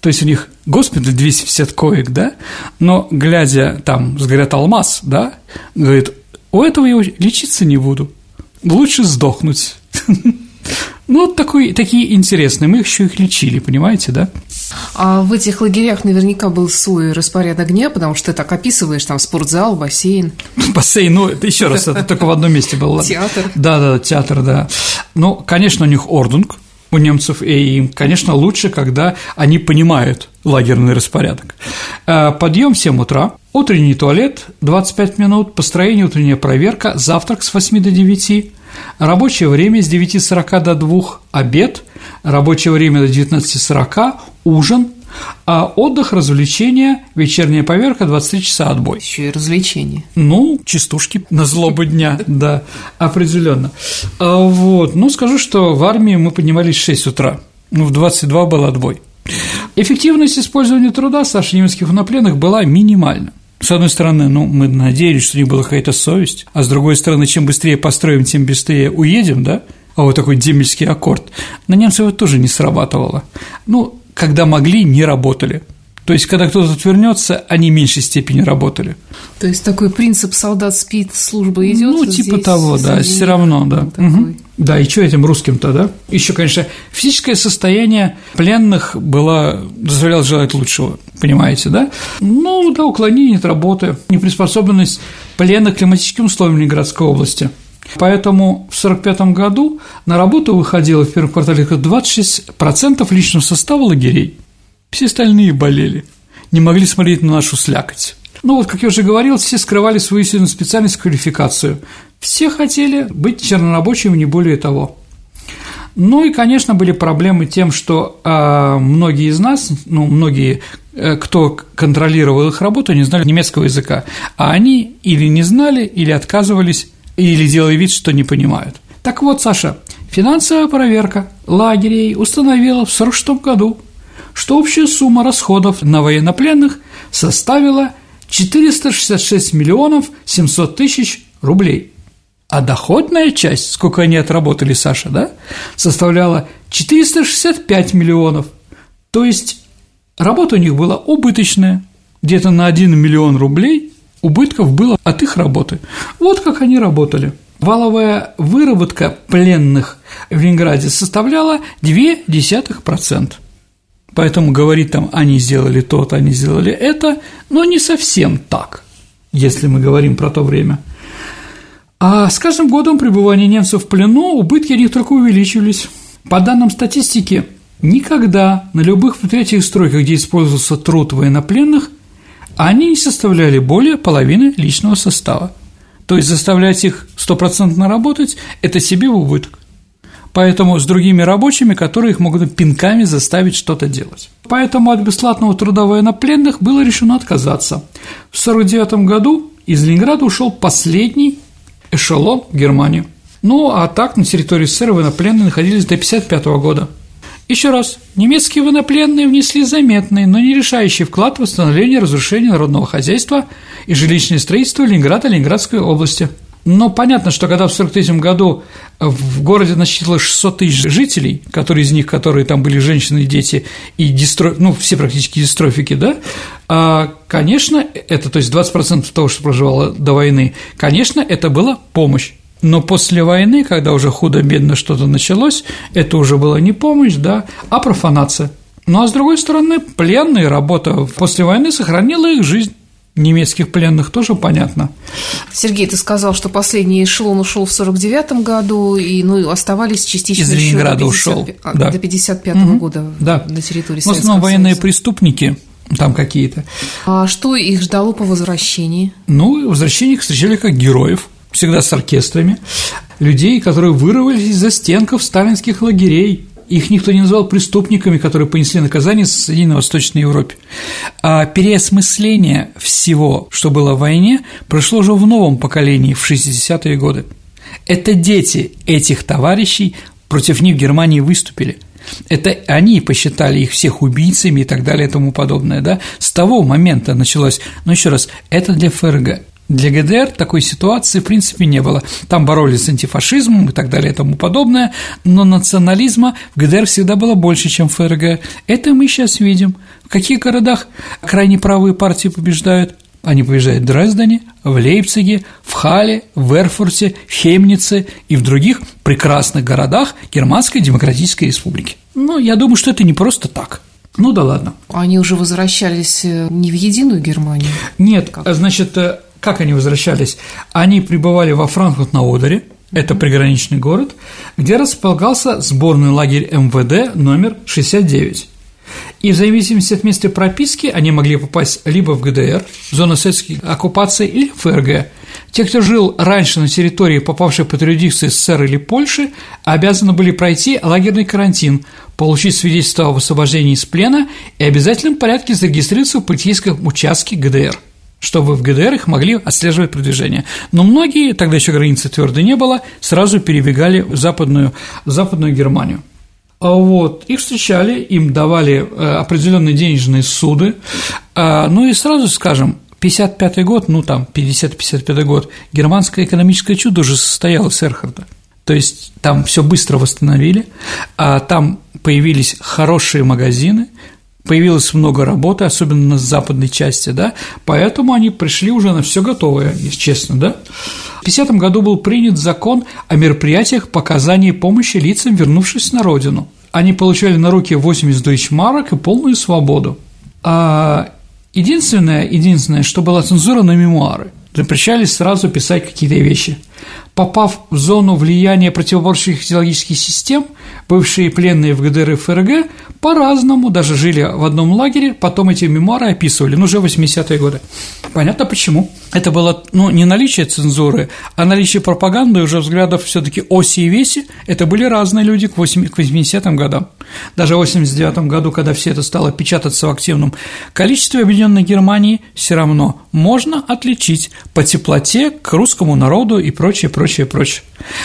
То есть у них госпиталь 250 коек, да, но глядя там, сгорят алмаз, да, говорит, у этого я лечиться не буду, лучше сдохнуть. Ну, вот такой, такие интересные, мы еще их лечили, понимаете, да? А в этих лагерях наверняка был свой распорядок дня, потому что ты так описываешь, там спортзал, бассейн. Бассейн, ну, еще раз, это только в одном месте был. Театр. Да, да, театр, да. Ну, конечно, у них ордунг, у немцев, и им, конечно, лучше, когда они понимают лагерный распорядок. Э, Подъем в 7 утра, утренний туалет 25 минут, построение утренняя проверка, завтрак с 8 до 9, рабочее время с 9.40 до 2, обед, рабочее время до 19.40, ужин, а отдых, развлечения, вечерняя поверка, 23 часа отбой. Еще и развлечения. Ну, частушки на злобу дня, да, определенно. А вот, ну, скажу, что в армии мы поднимались в 6 утра, ну, в 22 был отбой. Эффективность использования труда Саши немецких военнопленных была минимальна. С одной стороны, ну, мы надеялись, что у них была какая-то совесть, а с другой стороны, чем быстрее построим, тем быстрее уедем, да? А вот такой демельский аккорд. На немцев это тоже не срабатывало. Ну, когда могли, не работали. То есть, когда кто-то отвернется, они в меньшей степени работали. То есть такой принцип солдат спит, служба идет. Ну, типа того, да, все равно, да. Угу. Да, и что этим русским-то, да? Еще, конечно, физическое состояние пленных было дозволяло желать лучшего, понимаете, да? Ну, да, уклонение от работы, неприспособленность пленных к климатическим условиям Ленинградской области. Поэтому в 1945 году на работу выходило в первом квартале 26% личного состава лагерей. Все остальные болели, не могли смотреть на нашу слякоть. Ну вот, как я уже говорил, все скрывали свою истинную специальность, квалификацию. Все хотели быть чернорабочими, не более того. Ну и, конечно, были проблемы тем, что э, многие из нас, ну, многие, э, кто контролировал их работу, не знали немецкого языка, а они или не знали, или отказывались, или делали вид, что не понимают. Так вот, Саша, финансовая проверка лагерей установила в 1946 году, что общая сумма расходов на военнопленных составила 466 миллионов 700 тысяч рублей. А доходная часть, сколько они отработали, Саша, да, составляла 465 миллионов. То есть работа у них была убыточная, где-то на 1 миллион рублей убытков было от их работы. Вот как они работали. Валовая выработка пленных в Ленинграде составляла 0,2%. Поэтому говорить там, они сделали то-то, они сделали это, но не совсем так, если мы говорим про то время. А с каждым годом пребывания немцев в плену убытки них только увеличивались. По данным статистики, никогда на любых предприятиях стройках, где использовался труд военнопленных, они не составляли более половины личного состава. То есть заставлять их стопроцентно работать – это себе в убыток поэтому с другими рабочими, которые их могут пинками заставить что-то делать. Поэтому от бесплатного труда военнопленных было решено отказаться. В 1949 году из Ленинграда ушел последний эшелон в Германию. Ну, а так на территории СССР военнопленные находились до 1955 года. Еще раз, немецкие военнопленные внесли заметный, но не решающий вклад в восстановление и разрушение народного хозяйства и жилищное строительство Ленинграда Ленинградской области – но понятно, что когда в 1943 году в городе насчитывалось 600 тысяч жителей, которые из них, которые там были женщины и дети, и дистро... ну, все практически дистрофики, да, а, конечно, это, то есть 20% того, что проживало до войны, конечно, это была помощь. Но после войны, когда уже худо-бедно что-то началось, это уже была не помощь, да, а профанация. Ну а с другой стороны, пленные работа после войны сохранила их жизнь немецких пленных тоже понятно. Сергей, ты сказал, что последний эшелон ушел в 49 году, и ну, оставались частично из Ленинграда ушел а, да. до 55 -го угу. года да. на территории В основном военные преступники там какие-то. А что их ждало по возвращении? Ну, возвращение их встречали как героев, всегда с оркестрами, людей, которые вырвались из-за стенков сталинских лагерей, их никто не называл преступниками, которые понесли наказание в Средневосточной Европе. А переосмысление всего, что было в войне, прошло уже в новом поколении, в 60-е годы. Это дети этих товарищей против них в Германии выступили. Это они посчитали их всех убийцами и так далее и тому подобное, да? С того момента началось, но еще раз, это для ФРГ, для ГДР такой ситуации, в принципе, не было. Там боролись с антифашизмом и так далее и тому подобное, но национализма в ГДР всегда было больше, чем в ФРГ. Это мы сейчас видим. В каких городах крайне правые партии побеждают? Они побеждают в Дрездене, в Лейпциге, в Хале, в Эрфурте, в Хемнице и в других прекрасных городах Германской Демократической Республики. Ну, я думаю, что это не просто так. Ну да ладно. Они уже возвращались э, не в единую Германию? Нет, как? значит, э, как они возвращались? Они прибывали во Франкфурт на Одере, это приграничный город, где располагался сборный лагерь МВД номер 69. И в зависимости от места прописки они могли попасть либо в ГДР, зону советской оккупации, или в ФРГ. Те, кто жил раньше на территории, попавшей под юрисдикцию СССР или Польши, обязаны были пройти лагерный карантин, получить свидетельство об освобождении из плена и обязательном порядке зарегистрироваться в полицейском участке ГДР – чтобы в ГДР их могли отслеживать продвижение. Но многие, тогда еще границы твердой не было, сразу перебегали в западную, в западную Германию. А вот, их встречали, им давали э, определенные денежные суды, а, ну и сразу скажем, 55 год, ну там 50-55 год, германское экономическое чудо уже состоялось Эрхарда. То есть там все быстро восстановили, а там появились хорошие магазины, появилось много работы, особенно на западной части, да, поэтому они пришли уже на все готовое, если честно, да. В 50 году был принят закон о мероприятиях по оказанию помощи лицам, вернувшись на родину. Они получали на руки 80 дойчмарок и полную свободу. А единственное, единственное, что была цензура на мемуары. Запрещались сразу писать какие-то вещи. Попав в зону влияния противоборствующих идеологических систем, бывшие пленные в ГДР и ФРГ по-разному, даже жили в одном лагере, потом эти мемуары описывали, ну, уже 80-е годы. Понятно почему. Это было, ну, не наличие цензуры, а наличие пропаганды уже взглядов все таки оси и веси, это были разные люди к 80-м годам. Даже в 89 году, когда все это стало печататься в активном количестве Объединенной Германии, все равно можно отличить по теплоте к русскому народу и прочее, прочее, прочее.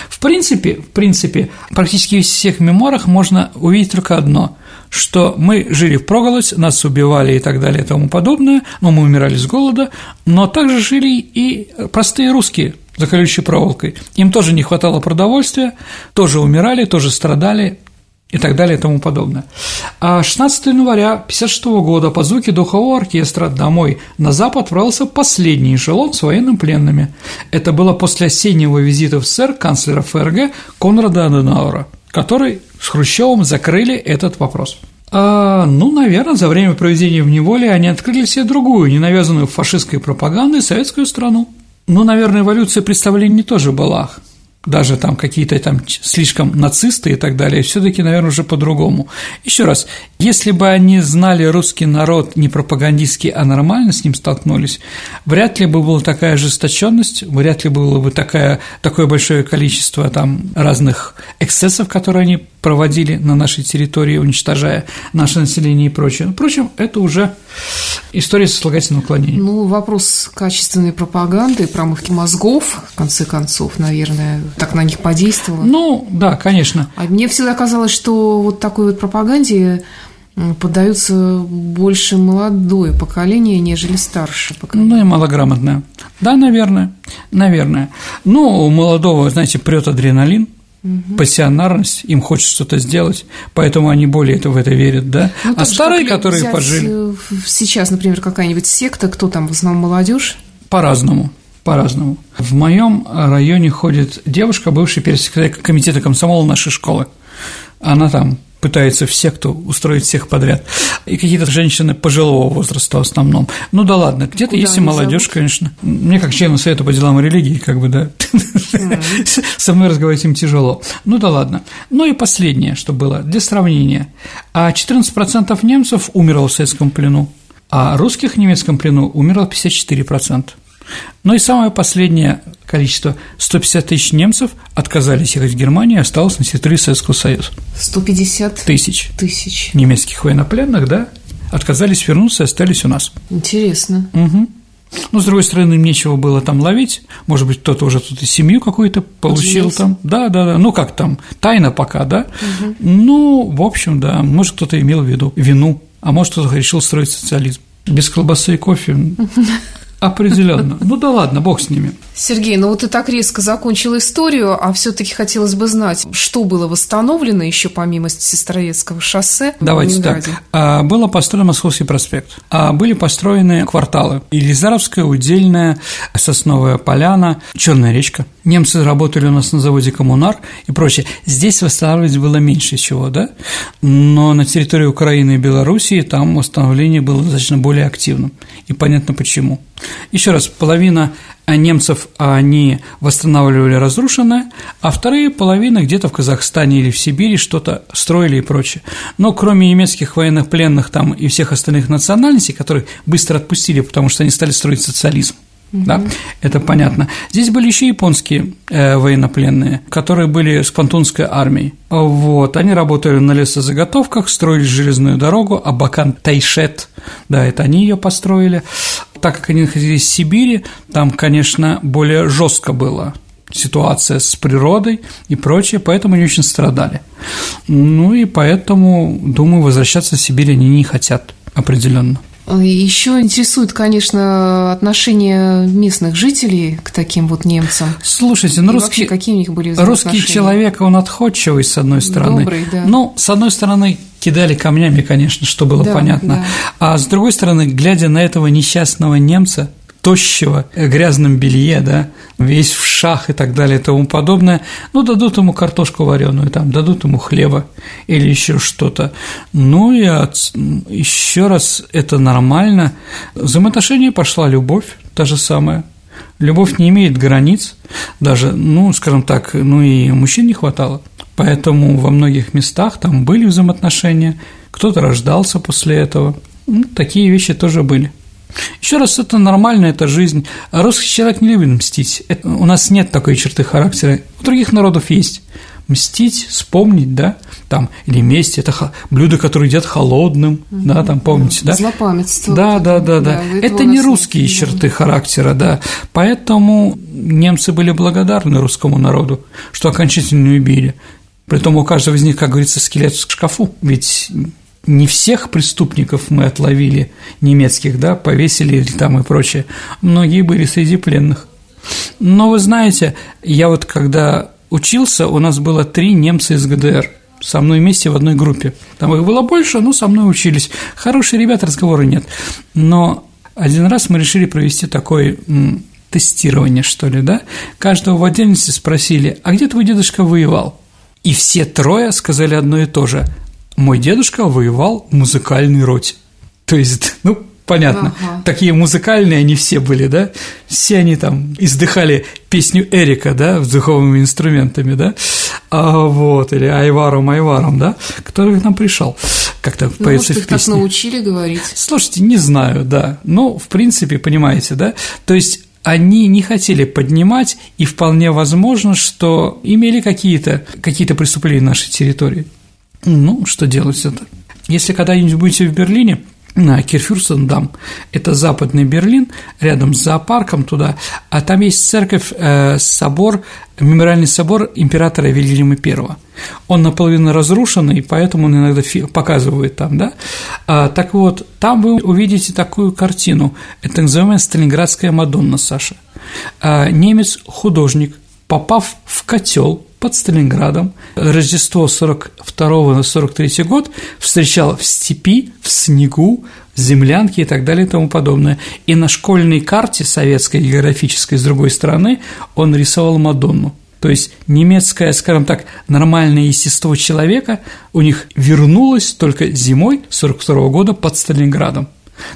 В принципе, в принципе, практически в всех мемуарах можно увидеть только одно – что мы жили в проголодь, нас убивали и так далее и тому подобное, но мы умирали с голода, но также жили и простые русские за колючей проволокой. Им тоже не хватало продовольствия, тоже умирали, тоже страдали и так далее и тому подобное. А 16 января 1956 года по звуке духового оркестра домой на запад отправился последний эшелон с военными пленными. Это было после осеннего визита в СССР канцлера ФРГ Конрада Аденаура, который с Хрущевым закрыли этот вопрос. А, ну, наверное, за время проведения в неволе они открыли себе другую, ненавязанную фашистской пропагандой советскую страну. Ну, наверное, эволюция представлений тоже была даже там какие-то там слишком нацисты и так далее, все таки наверное, уже по-другому. Еще раз, если бы они знали русский народ не пропагандистский, а нормально с ним столкнулись, вряд ли бы была такая ожесточенность, вряд ли было бы такая, такое большое количество там разных эксцессов, которые они проводили на нашей территории, уничтожая наше население и прочее. Впрочем, это уже история сослагательного уклонения. Ну, вопрос качественной пропаганды, промывки мозгов, в конце концов, наверное, так на них подействовало. Ну, да, конечно. А мне всегда казалось, что вот такой вот пропаганде поддаются больше молодое поколение, нежели старшее поколение. Ну и малограмотное. Да, наверное, наверное. Ну, у молодого, знаете, прет адреналин, угу. пассионарность, им хочется что-то сделать, поэтому они более это, в это верят, да. Ну, а старые, которые пожили. Э, сейчас, например, какая-нибудь секта, кто там в основном молодежь? По-разному по-разному. В моем районе ходит девушка, бывшая персекретарь комитета комсомола нашей школы. Она там пытается в секту устроить всех подряд. И какие-то женщины пожилого возраста в основном. Ну да ладно, где-то есть и молодежь, зовут? конечно. Мне как члену Совета по делам религии, как бы, да, со мной разговаривать им тяжело. Ну да ладно. Ну и последнее, что было, для сравнения. А 14% немцев умерло в советском плену, а русских в немецком плену умерло 54%. Ну и самое последнее количество – 150 тысяч немцев отказались ехать в Германию и осталось на территории Советского Союза. 150 тысяч. Тысяч. Немецких военнопленных, да, отказались вернуться и остались у нас. Интересно. Угу. Ну, с другой стороны, им нечего было там ловить. Может быть, кто-то уже тут и семью какую-то получил Поделился. там. Да, да, да. Ну, как там, тайна пока, да? Угу. Ну, в общем, да. Может, кто-то имел в виду вину, а может, кто-то решил строить социализм. Без колбасы и кофе Определенно. Ну да ладно, бог с ними. Сергей, ну вот ты так резко закончил историю, а все-таки хотелось бы знать, что было восстановлено еще помимо Сестрорецкого шоссе. Давайте так. А, было построен Московский проспект, а были построены кварталы. Елизаровская, Удельная, Сосновая Поляна, Черная речка. Немцы работали у нас на заводе «Коммунар» и прочее. Здесь восстанавливать было меньше всего, да? Но на территории Украины и Белоруссии там восстановление было достаточно более активным. И понятно почему. Еще раз, половина немцев они восстанавливали разрушенное, а вторые половины где-то в Казахстане или в Сибири что-то строили и прочее. Но кроме немецких военных пленных там и всех остальных национальностей, которых быстро отпустили, потому что они стали строить социализм, Угу. Да, это понятно. Здесь были еще японские э, военнопленные, которые были с Пантунской армией. Вот, они работали на лесозаготовках, строили железную дорогу, Абакан Тайшет, да, это они ее построили. Так как они находились в Сибири, там, конечно, более жестко было ситуация с природой и прочее, поэтому они очень страдали. Ну и поэтому, думаю, возвращаться в Сибирь они не хотят определенно. Еще интересует, конечно, отношение местных жителей к таким вот немцам. Слушайте, ну русский, какие у них были русский человек, он отходчивый, с одной стороны. Добрый, да. Ну, с одной стороны, кидали камнями, конечно, что было да, понятно. Да. А с другой стороны, глядя на этого несчастного немца, тощего, грязном белье, да, весь в шах и так далее и тому подобное, ну, дадут ему картошку вареную, там, дадут ему хлеба или еще что-то. Ну, и от... еще раз, это нормально. Взаимоотношения пошла любовь, та же самая. Любовь не имеет границ, даже, ну, скажем так, ну и мужчин не хватало. Поэтому во многих местах там были взаимоотношения, кто-то рождался после этого. Ну, такие вещи тоже были. Еще раз, это нормально, это жизнь. Русский человек не любит мстить. Это, у нас нет такой черты характера. У других народов есть. Мстить, вспомнить, да, там, или месть, это блюдо, которое едят холодным, угу, да, там, помните, да? Злопамятство. Да, да, да, да. да. Это не русские нет. черты характера, да. Поэтому немцы были благодарны русскому народу, что окончательно убили. Притом у каждого из них, как говорится, скелет в шкафу. Ведь не всех преступников мы отловили, немецких, да, повесили или там и прочее. Многие были среди пленных. Но вы знаете, я вот когда учился, у нас было три немца из ГДР со мной вместе в одной группе. Там их было больше, но со мной учились. Хорошие ребята, разговора нет. Но один раз мы решили провести такое тестирование, что ли, да? Каждого в отдельности спросили, а где твой дедушка воевал? И все трое сказали одно и то же мой дедушка воевал в музыкальной роте. То есть, ну, понятно, ага. такие музыкальные они все были, да, все они там издыхали песню Эрика, да, с духовыми инструментами, да, а, вот, или Айваром Айваром, да, который к нам пришел, как-то ну, поется может, в песне. так научили говорить? Слушайте, не знаю, да, но, в принципе, понимаете, да, то есть они не хотели поднимать, и вполне возможно, что имели какие-то какие преступления на нашей территории. Ну, что делать это? Если когда-нибудь будете в Берлине, на Кирфюрстендам, это западный Берлин, рядом с зоопарком туда, а там есть церковь, э, собор, мемориальный собор императора Вильгельма I. Он наполовину разрушенный, поэтому он иногда показывает там, да. А, так вот, там вы увидите такую картину, это так называемая Сталинградская Мадонна, Саша. А, Немец-художник, попав в котел под Сталинградом, Рождество 42 на 43 год встречал в степи, в снегу, землянки и так далее и тому подобное. И на школьной карте советской географической с другой стороны он рисовал Мадонну. То есть немецкое, скажем так, нормальное естество человека у них вернулось только зимой 42 года под Сталинградом.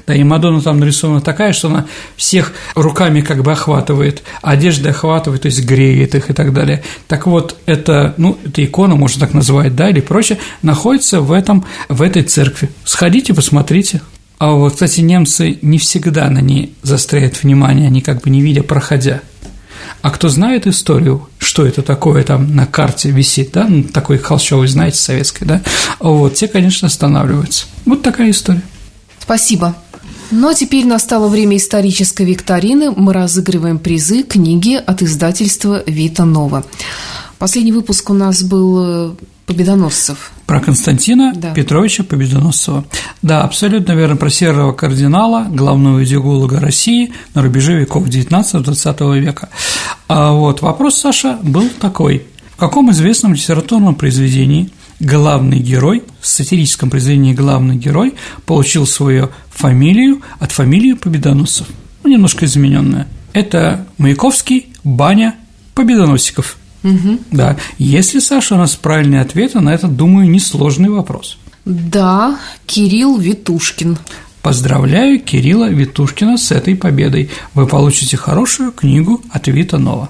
Да, и Мадонна там нарисована такая, что она всех руками как бы охватывает, одежда охватывает, то есть греет их и так далее. Так вот, это, ну, эта икона, можно так назвать, да, или прочее, находится в, этом, в этой церкви. Сходите, посмотрите. А вот, кстати, немцы не всегда на ней застряют внимание, они как бы не видя, проходя. А кто знает историю, что это такое там на карте висит, да, ну, такой холщовый, знаете, советской, да, вот, те, конечно, останавливаются. Вот такая история. Спасибо. Но теперь настало время исторической викторины. Мы разыгрываем призы книги от издательства «Вита Нова». Последний выпуск у нас был э, Победоносцев. Про Константина да. Петровича Победоносцева. Да, абсолютно верно, про серого кардинала, главного идеолога России на рубеже веков 19-20 века. А вот вопрос, Саша, был такой. В каком известном литературном произведении – главный герой, в сатирическом произведении главный герой получил свою фамилию от фамилии Победоносцев, ну, немножко измененная. Это Маяковский, Баня, Победоносиков. Угу. Да. Если, Саша, у нас правильный ответ на этот, думаю, несложный вопрос. Да, Кирилл Витушкин. Поздравляю Кирилла Витушкина с этой победой. Вы получите хорошую книгу от Вита Нова.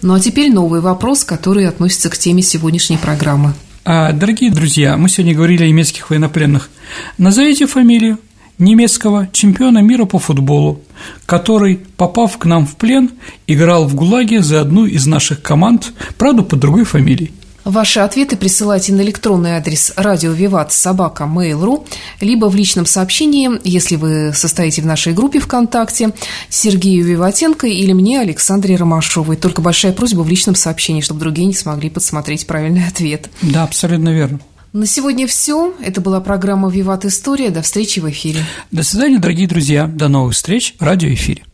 Ну а теперь новый вопрос, который относится к теме сегодняшней программы. А, дорогие друзья, мы сегодня говорили о немецких военнопленных. Назовите фамилию немецкого чемпиона мира по футболу, который, попав к нам в плен, играл в ГУЛАГе за одну из наших команд, правда, под другой фамилией. Ваши ответы присылайте на электронный адрес радио Виват собака mail.ru, либо в личном сообщении, если вы состоите в нашей группе ВКонтакте, Сергею Виватенко или мне, Александре Ромашовой. Только большая просьба в личном сообщении, чтобы другие не смогли подсмотреть правильный ответ. Да, абсолютно верно. На сегодня все. Это была программа «Виват История». До встречи в эфире. До свидания, дорогие друзья. До новых встреч в радиоэфире.